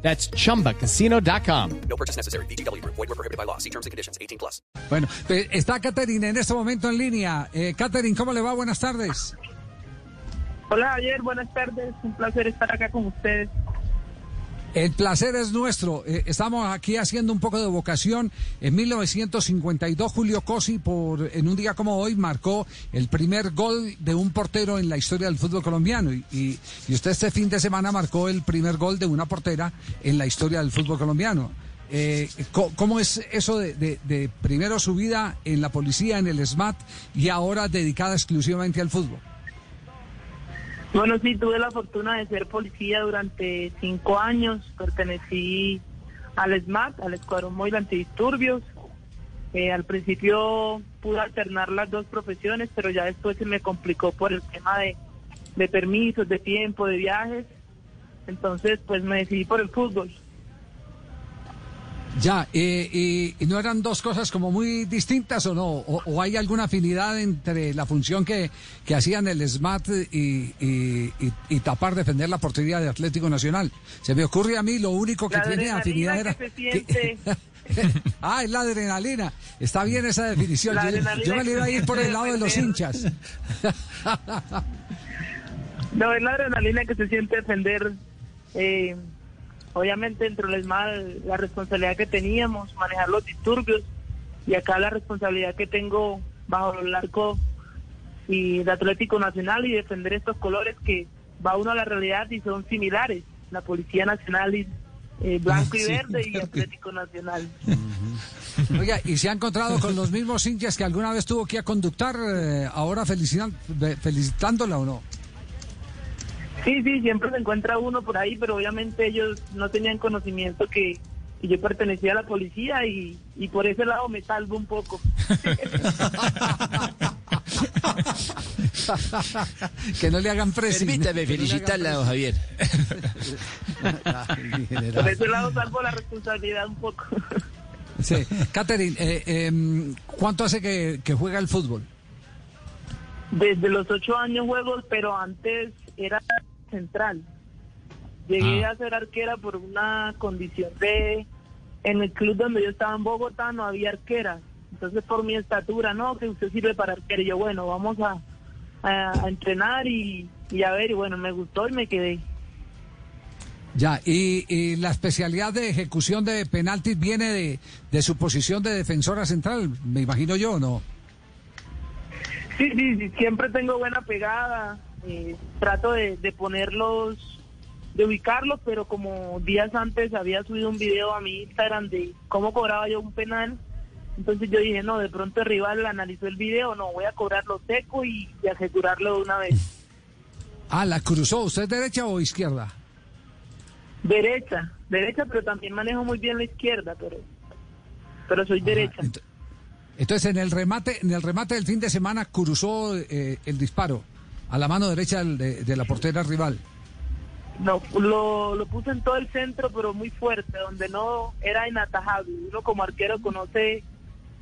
That's chumbacasino.com. No purchase necessary. BGW. Void were prohibited by law. See terms and conditions. 18 plus. Bueno, está Catherine en este momento en línea. Eh, Catherine, ¿cómo le va? Buenas tardes. Hola Javier, buenas tardes. Un placer estar acá con ustedes. El placer es nuestro. Eh, estamos aquí haciendo un poco de vocación. En 1952, Julio Cosi, por, en un día como hoy, marcó el primer gol de un portero en la historia del fútbol colombiano. Y, usted este fin de semana marcó el primer gol de una portera en la historia del fútbol colombiano. Eh, ¿Cómo es eso de- de primero su vida en la policía, en el SMAT, y ahora dedicada exclusivamente al fútbol? Bueno, sí, tuve la fortuna de ser policía durante cinco años. Pertenecí al SMAT, al Escuadrón Móvil Antidisturbios. Eh, al principio pude alternar las dos profesiones, pero ya después se me complicó por el tema de, de permisos, de tiempo, de viajes. Entonces, pues me decidí por el fútbol. Ya, eh, y, y no eran dos cosas como muy distintas o no? ¿O, o hay alguna afinidad entre la función que, que hacían el SMAT y, y- y- y tapar, defender la portería de Atlético Nacional? Se me ocurre a mí, lo único que La tiene afinidad era... que se siente. ah, es la adrenalina. Está bien esa definición. La Yo, me le iba a ir por el lado de los hinchas. No, es la adrenalina que se siente defender. eh, obviamente, dentro del mal, la responsabilidad que teníamos, manejar los disturbios, y acá la responsabilidad que tengo bajo el arco y de Atlético Nacional y defender estos colores que va uno a la realidad y son similares. La Policía Nacional y eh, blanco y Sí, verde y claro que- Atlético Nacional. Oiga, ¿y se ha encontrado con los mismos hinchas que alguna vez tuvo que a conductar, eh, ahora felicitándola o no? Sí, sí, siempre se encuentra uno por ahí, pero obviamente ellos no tenían conocimiento que, yo pertenecía a la policía y, y por ese lado me salvo un poco. que no le hagan presión. Permítame felicitarla, don Javier. Por ese lado salvo la responsabilidad un poco. Sí. Catherine, eh, em, ¿cuánto hace que, que juega el fútbol? Desde los ocho años juego, pero antes era central. Llegué a ser arquera por una condición de... En el club donde yo estaba en Bogotá no había arquera. Entonces por mi estatura, no, que usted sirve para arquera. Y yo, bueno, vamos a, a, a entrenar y, y a ver. Y bueno, me gustó y me quedé. Ya, y, y la especialidad de ejecución de penaltis viene de, de su posición de defensora central, me imagino yo, ¿o ¿no? Sí, sí, sí, siempre tengo buena pegada. Eh, trato de, de ponerlos, de ubicarlos, pero como días antes había subido un video a mi Instagram de cómo cobraba yo un penal. Entonces yo dije, no, de pronto el rival analizó el video, no, voy a cobrarlo seco y, y asegurarlo de una vez. Ah, la cruzó, ¿usted es derecha o izquierda? Derecha, derecha, pero también manejo muy bien la izquierda, pero, pero soy derecha. Ent- Entonces, en el remate, en el remate del fin de semana cruzó eh, el disparo a la mano derecha de, la portera rival. No, lo, lo puse en todo el centro, pero muy fuerte, donde no era inatajable. Uno como arquero conoce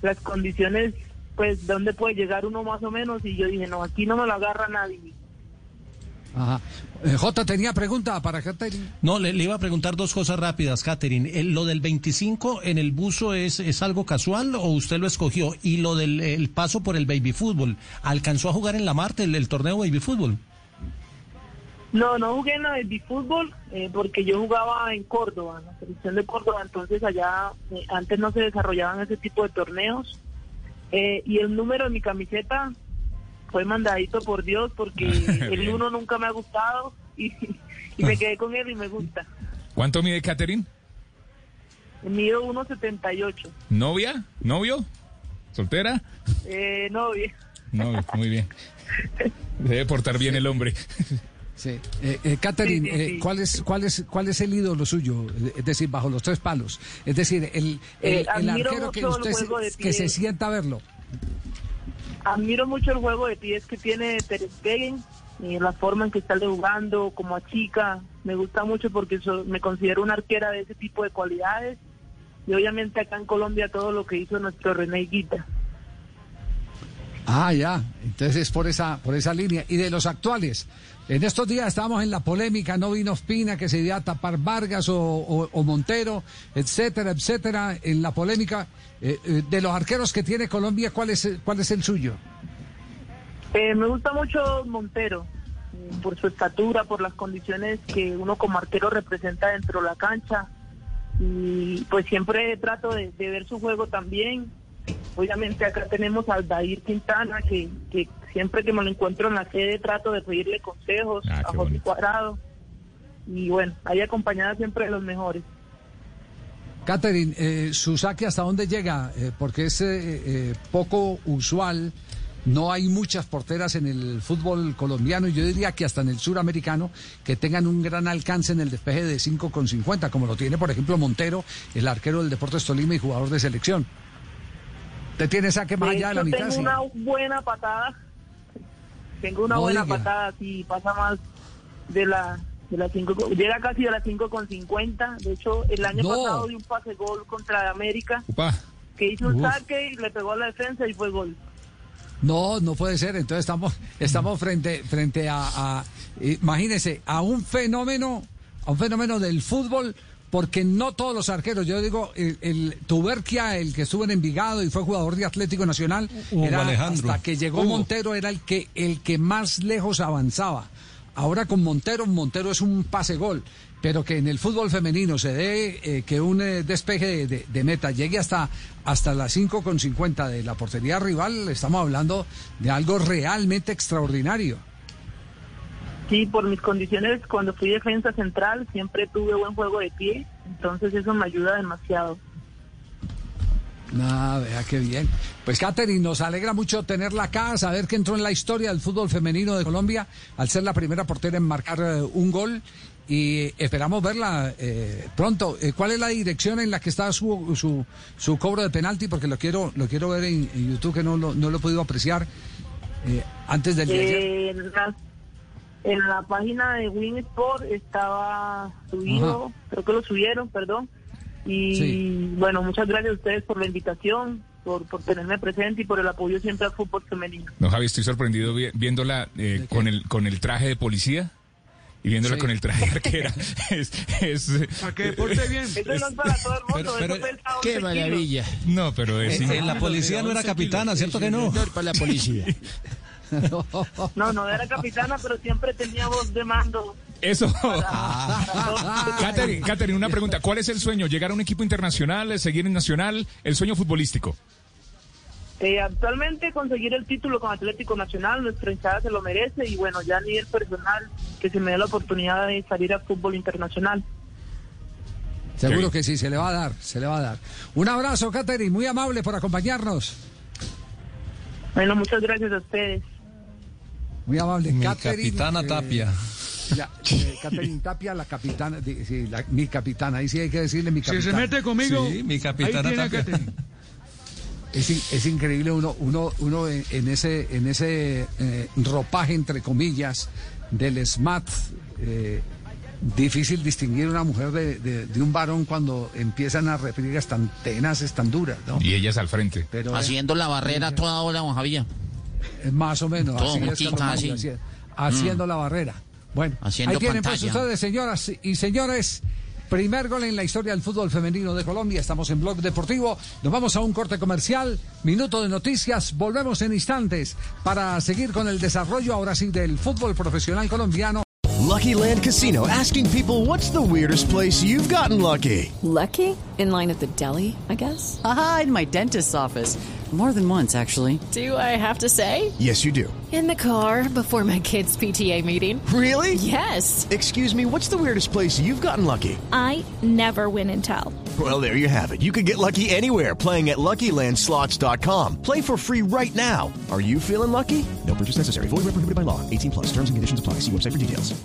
las condiciones, pues, de dónde puede llegar uno más o menos, y yo dije, no, aquí no me lo agarra nadie. Ajá. Eh, J tenía pregunta para Catherine. No, le, le iba a preguntar dos cosas rápidas, Catherine. El- ¿Lo del 25 en el buzo es, es algo casual o usted lo escogió? Y lo del el paso por el baby fútbol, ¿alcanzó a jugar en la Marte el, el torneo baby fútbol? No, no jugué en la de fútbol eh, porque yo jugaba en Córdoba, en la selección de Córdoba, entonces allá eh, antes no se desarrollaban ese tipo de torneos. Eh, y el número de mi camiseta fue mandadito por Dios porque el uno nunca me ha gustado y, y me quedé con él y me gusta. ¿Cuánto mide Catherine? Mido 1.78. ¿Novia? ¿Novio? ¿Soltera? Eh, no, bien. No, muy bien. Debe portar bien el hombre. Sí. Eh, eh, Catherine, Sí, sí, eh. ¿cuál, es, cuál, es, ¿cuál es el ídolo suyo? Es decir, bajo los tres palos. Es decir, el, el, Eh, el arquero que usted se- que se sienta a verlo. Admiro mucho el juego de pies que tiene Ter Stegen y la forma en que está jugando como a chica. Me gusta mucho porque so- me considero una arquera de ese tipo de cualidades. Y obviamente acá en Colombia todo lo que hizo nuestro René Guita. Ah, ya. Entonces es por esa, por esa línea. Y de los actuales. En estos días estábamos en la polémica, no vino Ospina, que se iba a tapar Vargas o, Montero, etcétera, etcétera. En la polémica eh, eh, de los arqueros que tiene Colombia, ¿cuál es, cuál es el suyo? Eh, me gusta mucho Montero, eh, por su estatura, por las condiciones que uno como arquero representa dentro de la cancha. Y pues siempre trato de ver su juego también. Obviamente acá tenemos al Dair Quintana, que, que siempre que me lo encuentro en la sede trato de pedirle consejos Ah, a José bonito. Cuadrado. Y bueno, ahí acompañada siempre de los mejores. Catherine, eh, su saque hasta dónde llega, Eh, porque es eh, eh, poco usual. No hay muchas porteras en el fútbol colombiano y yo diría que hasta en el suramericano que tengan un gran alcance en el despeje de 5 con 50, como lo tiene, por ejemplo, Montero, el arquero del Deportes Tolima y jugador de selección. ¿Usted tiene saque más De allá de la mitad? tengo sí? una buena patada. Tengo una No buena diga. patada, si pasa más de la de las cinco, llega casi a las 5 con 50. De hecho, el año No. pasado di un pase gol contra América, Upa. que hizo un Uf. saque y le pegó a la defensa y fue gol. No, no puede ser. Entonces estamos, estamos frente, frente a, a- imagínese, a un fenómeno, a un fenómeno del fútbol, porque no todos los arqueros, yo digo, el, el Tuberquia, el que estuvo en Envigado y fue jugador de Atlético Nacional, Hugo era Alejandro. hasta que llegó Hugo. Montero era el que, el que más lejos avanzaba. Ahora con Montero, Montero es un pase gol, pero que en el fútbol femenino se dé eh, que un eh, despeje de, de- de meta llegue hasta, hasta las 5 con 50 de la portería rival, estamos hablando de algo realmente extraordinario. Sí, por mis condiciones, cuando fui defensa central, siempre tuve buen juego de pie, entonces eso me ayuda demasiado. Ah, vea qué bien. Pues Catherine, nos alegra mucho tenerla acá, saber que entró en la historia del fútbol femenino de Colombia al ser la primera portera en marcar eh, un gol y esperamos verla eh, pronto. Eh, ¿Cuál es la dirección en la que está su, su, su cobro de penalti? Porque lo quiero lo quiero ver en, en YouTube que no lo, no lo he podido apreciar eh, antes del día de ayer. Eh, en, la, página de Win Sport estaba subido, Ajá. creo que lo subieron, perdón. Y Sí. bueno, muchas gracias a ustedes por la invitación, por, por tenerme presente y por el apoyo siempre al fútbol femenino. No, Javi, estoy sorprendido vi- viéndola eh, con el con el traje de policía y viéndola Sí. con el traje de arquera. es, es, Para que porte bien. Eso no es para todo el mundo, pero- eso pesa 11 Qué kilos. maravilla. no, pero es En la policía no era capitana, ¿cierto que no? Para la policía. No, no era capitana, pero siempre tenía voz de mando. eso. Ah. Catherine, Catherine, una pregunta. ¿Cuál es el sueño? ¿Llegar a un equipo internacional, seguir en nacional? El sueño futbolístico. Eh, actualmente conseguir el título con Atlético Nacional, nuestra hinchada se lo merece y bueno, ya a nivel personal, que se me dé la oportunidad de salir a fútbol internacional. Seguro que sí, se le va a dar, se le va a dar. Un abrazo, Catherine, muy amable por acompañarnos. Bueno, muchas gracias a ustedes. Muy amable. Mi Catherine, capitana eh, Tapia. La, eh, Catherine Tapia, la capitana, di- sí, la- mi capitana, ahí sí hay que decirle mi Si capitana. se mete conmigo, Sí, mi capitana ahí tiene Tapia. Es, es increíble uno, uno, uno en, en ese, en ese eh, ropaje, entre comillas, del SMAT. eh, difícil distinguir una mujer de, de- de un varón cuando empiezan a referir tan tenaces, tan duras, ¿no? Y ellas al frente. Pero eh, Haciendo la barrera toda hora, don Javier. Más o menos Todo así es, Carlos chica, Mario, así. haciendo la barrera. Bueno, Haciendo ahí tienen pues pantalla. ustedes, señoras y señores. Primer gol en la historia del fútbol femenino de Colombia. Estamos en Blog Deportivo. Nos vamos a un corte comercial. Minuto de noticias. Volvemos en instantes para seguir con el desarrollo ahora sí del fútbol profesional colombiano. Lucky Land Casino asking people what's the weirdest place you've gotten lucky? Lucky? In line at the deli, I guess? Aha, in my dentist's office. More than once, actually. Do I have to say? Yes, you do. In the car before my kids' PTA meeting. Really? Yes. Excuse me, what's the weirdest place you've gotten lucky? I never win and tell. Well, there you have it. You can get lucky anywhere playing at LuckyLandSlots.com. Play for free right now. Are you feeling lucky? No purchase necessary. Void where prohibited by law. 18 plus. Terms and conditions apply. See website for details.